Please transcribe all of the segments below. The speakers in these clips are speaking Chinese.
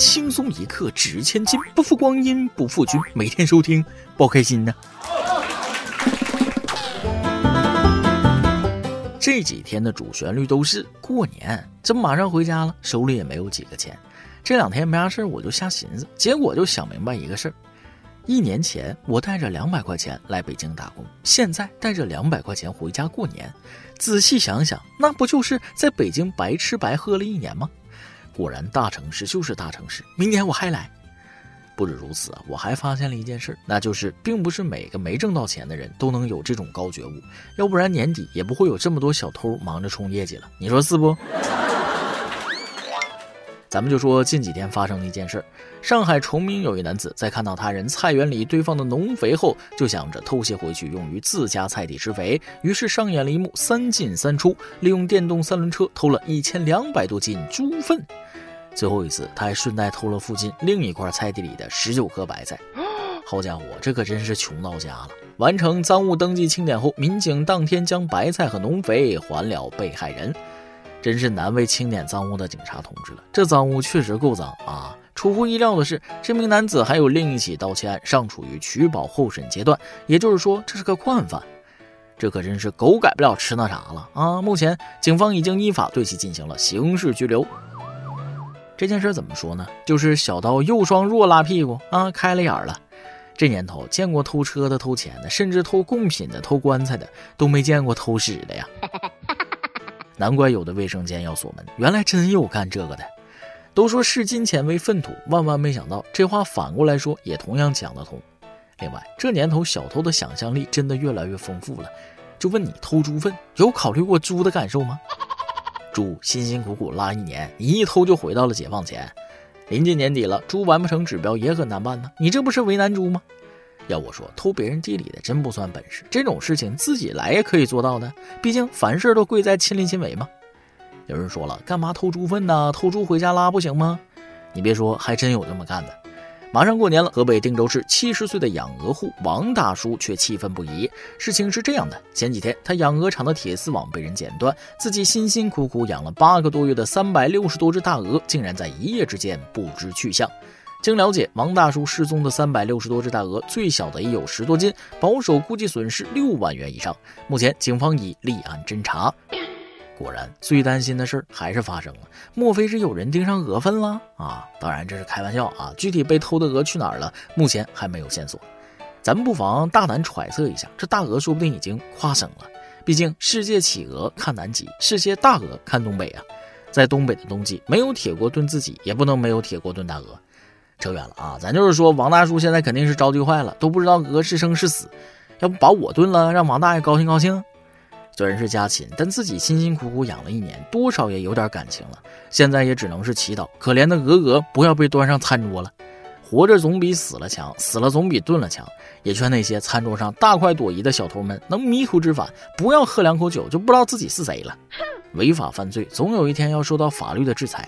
轻松一刻值千金，不负光阴不负君。每天收听，包开心呢。这几天的主旋律都是过年，这马上回家了，手里也没有几个钱。这两天没啥事我就瞎寻思，结果就想明白一个事儿：一年前我带着两百块钱来北京打工，现在带着两百块钱回家过年。仔细想想，那不就是在北京白吃白喝了一年吗？果然，大城市就是大城市。明年我还来。不止如此啊，我还发现了一件事，那就是并不是每个没挣到钱的人都能有这种高觉悟，要不然年底也不会有这么多小偷忙着冲业绩了。你说是不？咱们就说近几天发生的一件事上海崇明有一男子在看到他人菜园里堆放的农肥后，就想着偷些回去用于自家菜地施肥，于是上演了一幕三进三出，利用电动三轮车偷了一千两百多斤猪粪。最后一次，他还顺带偷了附近另一块菜地里的十九颗白菜。好家伙，这可真是穷到家了！完成赃物登记清点后，民警当天将白菜和农肥还了被害人。真是难为清点赃物的警察同志了，这赃物确实够脏啊！出乎意料的是，这名男子还有另一起盗窃案尚处于取保候审阶段，也就是说，这是个惯犯。这可真是狗改不了吃那啥了啊！目前，警方已经依法对其进行了刑事拘留。这件事怎么说呢？就是小刀又双弱拉屁股啊，开了眼了。这年头，见过偷车的、偷钱的，甚至偷贡品的、偷棺材的，都没见过偷屎的呀！难怪有的卫生间要锁门，原来真有干这个的。都说视金钱为粪土，万万没想到这话反过来说也同样讲得通。另外，这年头小偷的想象力真的越来越丰富了。就问你偷猪粪，有考虑过猪的感受吗？猪辛辛苦苦拉一年，你一偷就回到了解放前。临近年底了，猪完不成指标也很难办呢。你这不是为难猪吗？要我说，偷别人地里的真不算本事，这种事情自己来也可以做到的。毕竟凡事都贵在亲力亲为嘛。有人说了，干嘛偷猪粪呢？偷猪回家拉不行吗？你别说，还真有这么干的。马上过年了，河北定州市七十岁的养鹅户王大叔却气愤不已。事情是这样的，前几天他养鹅场的铁丝网被人剪断，自己辛辛苦苦养了八个多月的三百六十多只大鹅，竟然在一夜之间不知去向。经了解，王大叔失踪的三百六十多只大鹅，最小的也有十多斤，保守估计损失六万元以上。目前，警方已立案侦查。果然，最担心的事儿还是发生了，莫非是有人盯上鹅粪了啊？当然，这是开玩笑啊！具体被偷的鹅去哪儿了，目前还没有线索。咱们不妨大胆揣测一下，这大鹅说不定已经跨省了。毕竟，世界企鹅看南极，世界大鹅看东北啊。在东北的冬季，没有铁锅炖自己，也不能没有铁锅炖大鹅。扯远了啊，咱就是说，王大叔现在肯定是着急坏了，都不知道鹅是生是死。要不把我炖了，让王大爷高兴高兴。虽然是家禽，但自己辛辛苦苦养了一年，多少也有点感情了。现在也只能是祈祷，可怜的鹅鹅不要被端上餐桌了。活着总比死了强，死了总比炖了强。也劝那些餐桌上大快朵颐的小偷们，能迷途知返，不要喝两口酒就不知道自己是谁了。违法犯罪，总有一天要受到法律的制裁。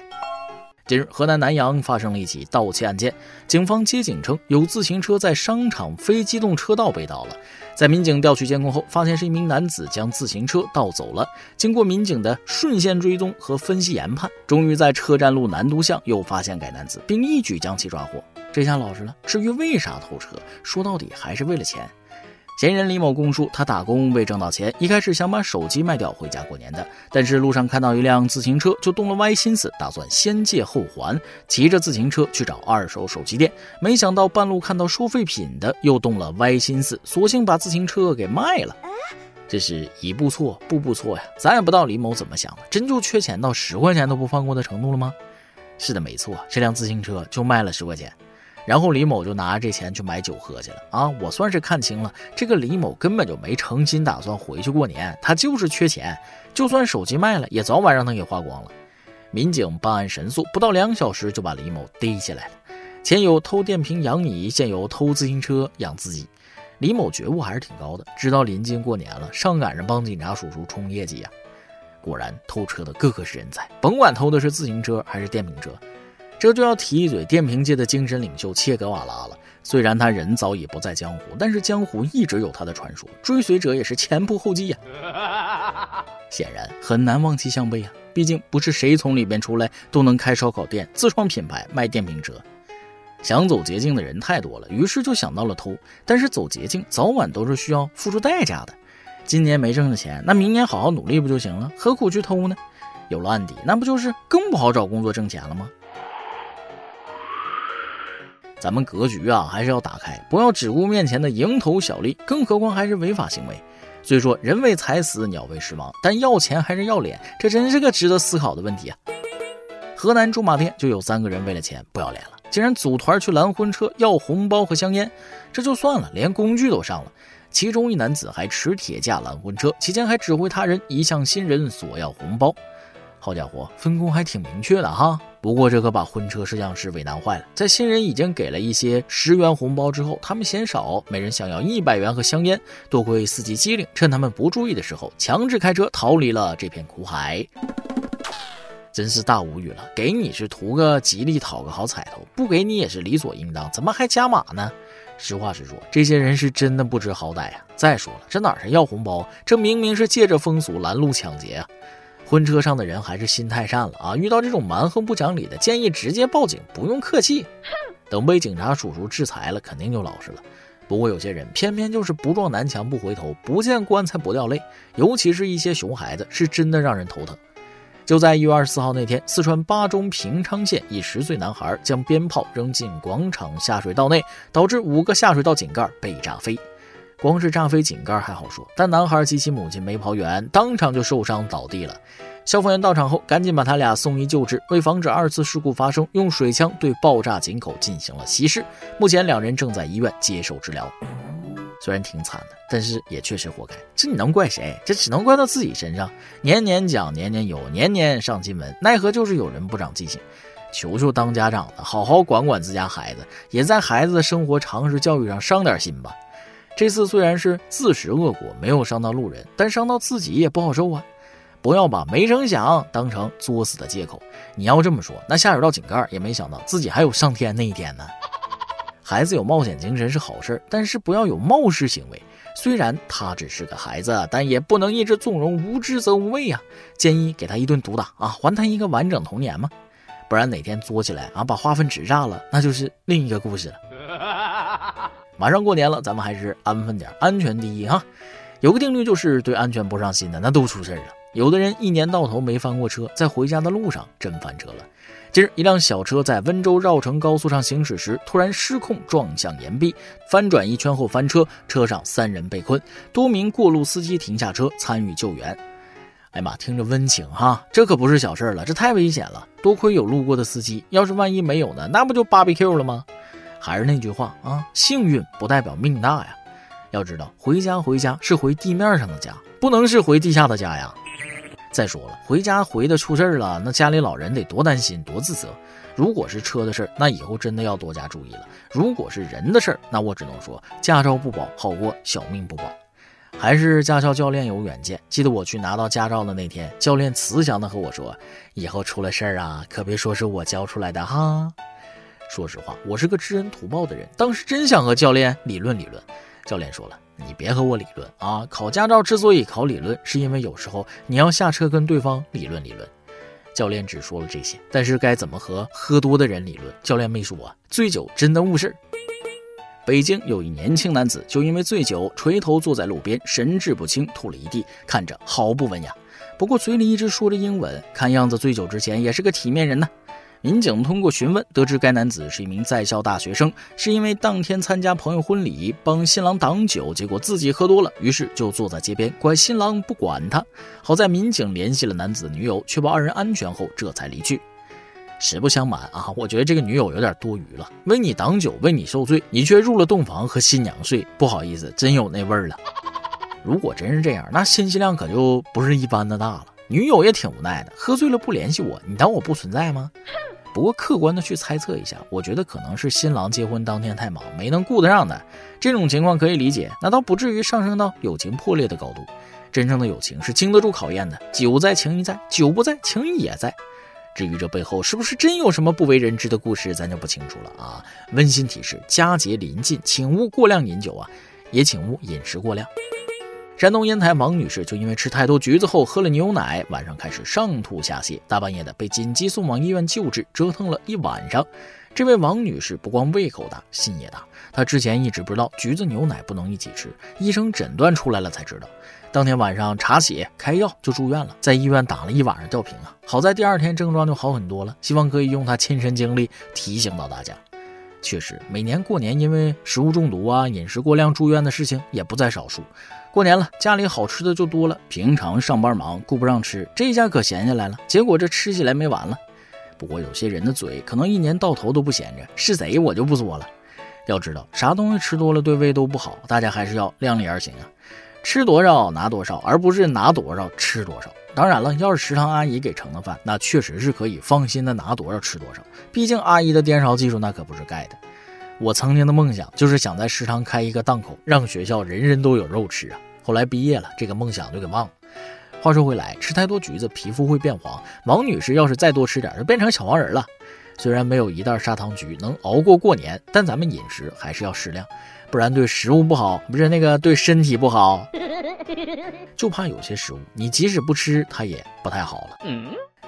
近日，河南南阳发生了一起盗窃案件。警方接警称，有自行车在商场非机动车道被盗了。在民警调取监控后，发现是一名男子将自行车盗走了。经过民警的顺线追踪和分析研判，终于在车站路南都巷又发现该男子，并一举将其抓获。这下老实了。至于为啥偷车，说到底还是为了钱。嫌疑人李某供述，他打工为挣到钱，一开始想把手机卖掉回家过年的，但是路上看到一辆自行车，就动了歪心思，打算先借后还，骑着自行车去找二手手机店。没想到半路看到收废品的，又动了歪心思，索性把自行车给卖了。这是一步错，步步错呀！咱也不知道李某怎么想的，真就缺钱到十块钱都不放过的程度了吗？是的，没错，这辆自行车就卖了十块钱。然后李某就拿着这钱去买酒喝去了啊！我算是看清了，这个李某根本就没诚心打算回去过年，他就是缺钱。就算手机卖了，也早晚让他给花光了。民警办案神速，不到两小时就把李某逮起来了。前有偷电瓶养你，现有偷自行车养自己。李某觉悟还是挺高的，知道临近过年了，上赶着帮警察叔叔冲业绩呀。果然，偷车的个个是人才，甭管偷的是自行车还是电瓶车。这就要提一嘴电瓶界的精神领袖切格瓦拉了。虽然他人早已不在江湖，但是江湖一直有他的传说，追随者也是前仆后继呀。显然很难望其项背啊。毕竟不是谁从里边出来都能开烧烤店、自创品牌、卖电瓶车。想走捷径的人太多了，于是就想到了偷。但是走捷径早晚都是需要付出代价的。今年没挣着钱，那明年好好努力不就行了？何苦去偷呢？有了案底，那不就是更不好找工作挣钱了吗？咱们格局啊，还是要打开，不要只顾面前的蝇头小利，更何况还是违法行为。虽说人为财死，鸟为食亡，但要钱还是要脸，这真是个值得思考的问题啊！河南驻马店就有三个人为了钱不要脸了，竟然组团去拦婚车要红包和香烟，这就算了，连工具都上了。其中一男子还持铁架拦婚车，期间还指挥他人一向新人索要红包。好家伙，分工还挺明确的哈。不过这可把婚车摄像师为难坏了，在新人已经给了一些十元红包之后，他们嫌少，每人想要一百元和香烟。多亏司机机灵，趁他们不注意的时候，强制开车逃离了这片苦海。真是大无语了，给你是图个吉利，讨个好彩头，不给你也是理所应当，怎么还加码呢？实话实说，这些人是真的不知好歹啊！再说了，这哪是要红包，这明明是借着风俗拦路抢劫啊！婚车上的人还是心太善了啊！遇到这种蛮横不讲理的，建议直接报警，不用客气。等被警察叔叔制裁了，肯定就老实了。不过有些人偏偏就是不撞南墙不回头，不见棺材不掉泪，尤其是一些熊孩子，是真的让人头疼。就在一月二十四号那天，四川巴中平昌县一十岁男孩将鞭炮扔进广场下水道内，导致五个下水道井盖被炸飞。光是炸飞井盖还好说，但男孩及其母亲没跑远，当场就受伤倒地了。消防员到场后，赶紧把他俩送医救治。为防止二次事故发生，用水枪对爆炸井口进行了稀释。目前两人正在医院接受治疗。虽然挺惨的，但是也确实活该。这你能怪谁？这只能怪到自己身上。年年讲，年年有，年年上新闻，奈何就是有人不长记性。求求当家长的，好好管管自家孩子，也在孩子的生活常识教育上上点心吧。这次虽然是自食恶果，没有伤到路人，但伤到自己也不好受啊！不要把没声响当成作死的借口。你要这么说，那下水道井盖也没想到自己还有上天那一天呢。孩子有冒险精神是好事，但是不要有冒失行为。虽然他只是个孩子，但也不能一直纵容，无知则无畏呀。建议给他一顿毒打啊，还他一个完整童年嘛。不然哪天作起来啊，把化粪池炸了，那就是另一个故事了。马上过年了，咱们还是安分点，安全第一哈。有个定律就是，对安全不上心的，那都出事了。有的人一年到头没翻过车，在回家的路上真翻车了。近日，一辆小车在温州绕城高速上行驶时，突然失控撞向岩壁，翻转一圈后翻车，车上三人被困，多名过路司机停下车参与救援。哎妈，听着温情哈，这可不是小事了，这太危险了。多亏有路过的司机，要是万一没有呢，那不就芭比 Q 了吗？还是那句话啊，幸运不代表命大呀。要知道，回家回家是回地面上的家，不能是回地下的家呀。再说了，回家回的出事儿了，那家里老人得多担心多自责。如果是车的事儿，那以后真的要多加注意了。如果是人的事儿，那我只能说驾照不保好过小命不保。还是驾校教练有远见。记得我去拿到驾照的那天，教练慈祥的和我说：“以后出了事儿啊，可别说是我教出来的哈。”说实话，我是个知恩图报的人，当时真想和教练理论理论。教练说了：“你别和我理论啊！考驾照之所以考理论，是因为有时候你要下车跟对方理论理论。”教练只说了这些，但是该怎么和喝多的人理论，教练没说。醉酒真的误事。北京有一年轻男子就因为醉酒垂头坐在路边，神志不清，吐了一地，看着毫不文雅。不过嘴里一直说着英文，看样子醉酒之前也是个体面人呢。民警通过询问得知，该男子是一名在校大学生，是因为当天参加朋友婚礼，帮新郎挡酒，结果自己喝多了，于是就坐在街边，怪新郎不管他。好在民警联系了男子女友，确保二人安全后，这才离去。实不相瞒啊，我觉得这个女友有点多余了，为你挡酒，为你受罪，你却入了洞房和新娘睡，不好意思，真有那味儿了。如果真是这样，那信息量可就不是一般的大了。女友也挺无奈的，喝醉了不联系我，你当我不存在吗？不过客观的去猜测一下，我觉得可能是新郎结婚当天太忙，没能顾得上的。这种情况可以理解，那倒不至于上升到友情破裂的高度。真正的友情是经得住考验的，酒在情谊在，酒不在情谊也在。至于这背后是不是真有什么不为人知的故事，咱就不清楚了啊。温馨提示：佳节临近，请勿过量饮酒啊，也请勿饮食过量。山东烟台王女士就因为吃太多橘子后喝了牛奶，晚上开始上吐下泻，大半夜的被紧急送往医院救治，折腾了一晚上。这位王女士不光胃口大，心也大。她之前一直不知道橘子牛奶不能一起吃，医生诊断出来了才知道。当天晚上查血开药就住院了，在医院打了一晚上吊瓶啊。好在第二天症状就好很多了。希望可以用她亲身经历提醒到大家。确实，每年过年因为食物中毒啊、饮食过量住院的事情也不在少数。过年了，家里好吃的就多了。平常上班忙，顾不上吃，这下可闲下来了。结果这吃起来没完了。不过有些人的嘴可能一年到头都不闲着，是谁我就不说了。要知道，啥东西吃多了对胃都不好，大家还是要量力而行啊。吃多少拿多少，而不是拿多少吃多少。当然了，要是食堂阿姨给盛的饭，那确实是可以放心的拿多少吃多少。毕竟阿姨的颠勺技术那可不是盖的。我曾经的梦想就是想在食堂开一个档口，让学校人人都有肉吃啊。后来毕业了，这个梦想就给忘了。话说回来，吃太多橘子皮肤会变黄。王女士要是再多吃点，就变成小黄人了。虽然没有一袋砂糖橘能熬过过年，但咱们饮食还是要适量，不然对食物不好，不是那个对身体不好。就怕有些食物，你即使不吃，它也不太好了。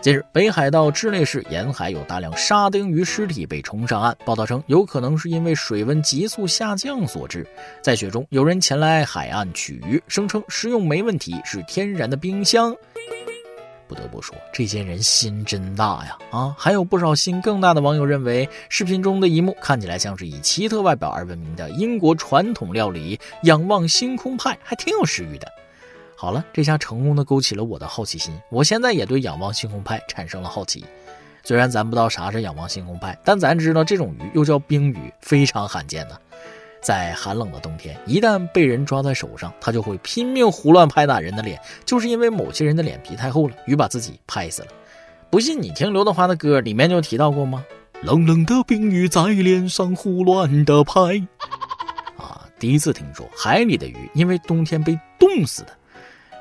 近日，北海道稚内市沿海有大量沙丁鱼尸体被冲上岸，报道称有可能是因为水温急速下降所致。在雪中，有人前来海岸取鱼，声称食用没问题，是天然的冰箱。不得不说，这些人心真大呀！啊，还有不少心更大的网友认为，视频中的一幕看起来像是以奇特外表而闻名的英国传统料理——仰望星空派，还挺有食欲的。好了，这下成功的勾起了我的好奇心，我现在也对仰望星空派产生了好奇。虽然咱不知道啥是仰望星空派，但咱知道这种鱼又叫冰鱼，非常罕见的。在寒冷的冬天，一旦被人抓在手上，它就会拼命胡乱拍打人的脸，就是因为某些人的脸皮太厚了，鱼把自己拍死了。不信你听刘德华的歌，里面就提到过吗？冷冷的冰雨在脸上胡乱的拍。啊，第一次听说海里的鱼因为冬天被冻死的，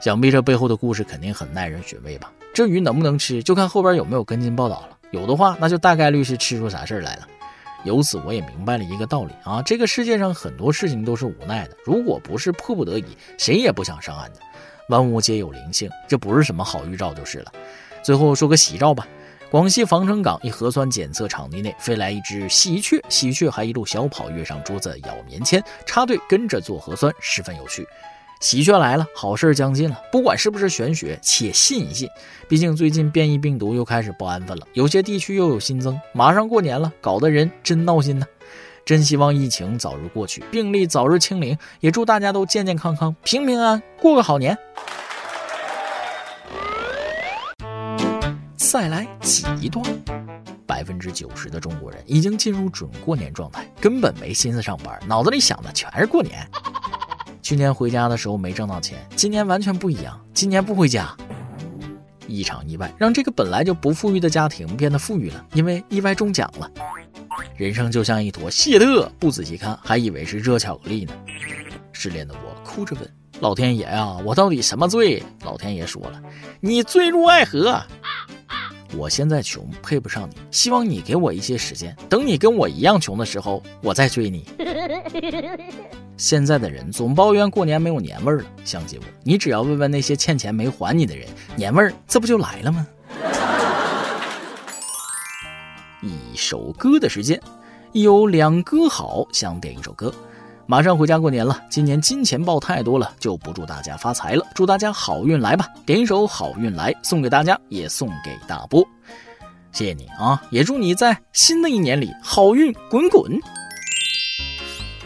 想必这背后的故事肯定很耐人寻味吧？这鱼能不能吃，就看后边有没有跟进报道了。有的话，那就大概率是吃出啥事儿来了。由此我也明白了一个道理啊，这个世界上很多事情都是无奈的，如果不是迫不得已，谁也不想上岸的。万物皆有灵性，这不是什么好预兆就是了。最后说个喜兆吧，广西防城港一核酸检测场地内飞来一只喜鹊，喜鹊还一路小跑跃上桌子咬棉签，插队跟着做核酸，十分有趣。喜鹊来了，好事将近了。不管是不是玄学，且信一信。毕竟最近变异病毒又开始不安分了，有些地区又有新增。马上过年了，搞得人真闹心呐！真希望疫情早日过去，病例早日清零，也祝大家都健健康康、平平安安，过个好年。再来几段。百分之九十的中国人已经进入准过年状态，根本没心思上班，脑子里想的全是过年。去年回家的时候没挣到钱，今年完全不一样。今年不回家，一场意外让这个本来就不富裕的家庭变得富裕了，因为意外中奖了。人生就像一坨谢特，不仔细看还以为是热巧克力呢。失恋的我哭着问老天爷呀，我到底什么罪？老天爷说了，你坠入爱河。我现在穷，配不上你，希望你给我一些时间，等你跟我一样穷的时候，我再追你。现在的人总抱怨过年没有年味儿了，相信我，你只要问问那些欠钱没还你的人，年味儿这不就来了吗？一首歌的时间，有两歌好，想点一首歌。马上回家过年了，今年金钱豹太多了，就不祝大家发财了，祝大家好运来吧！点一首《好运来》送给大家，也送给大波，谢谢你啊！也祝你在新的一年里好运滚滚。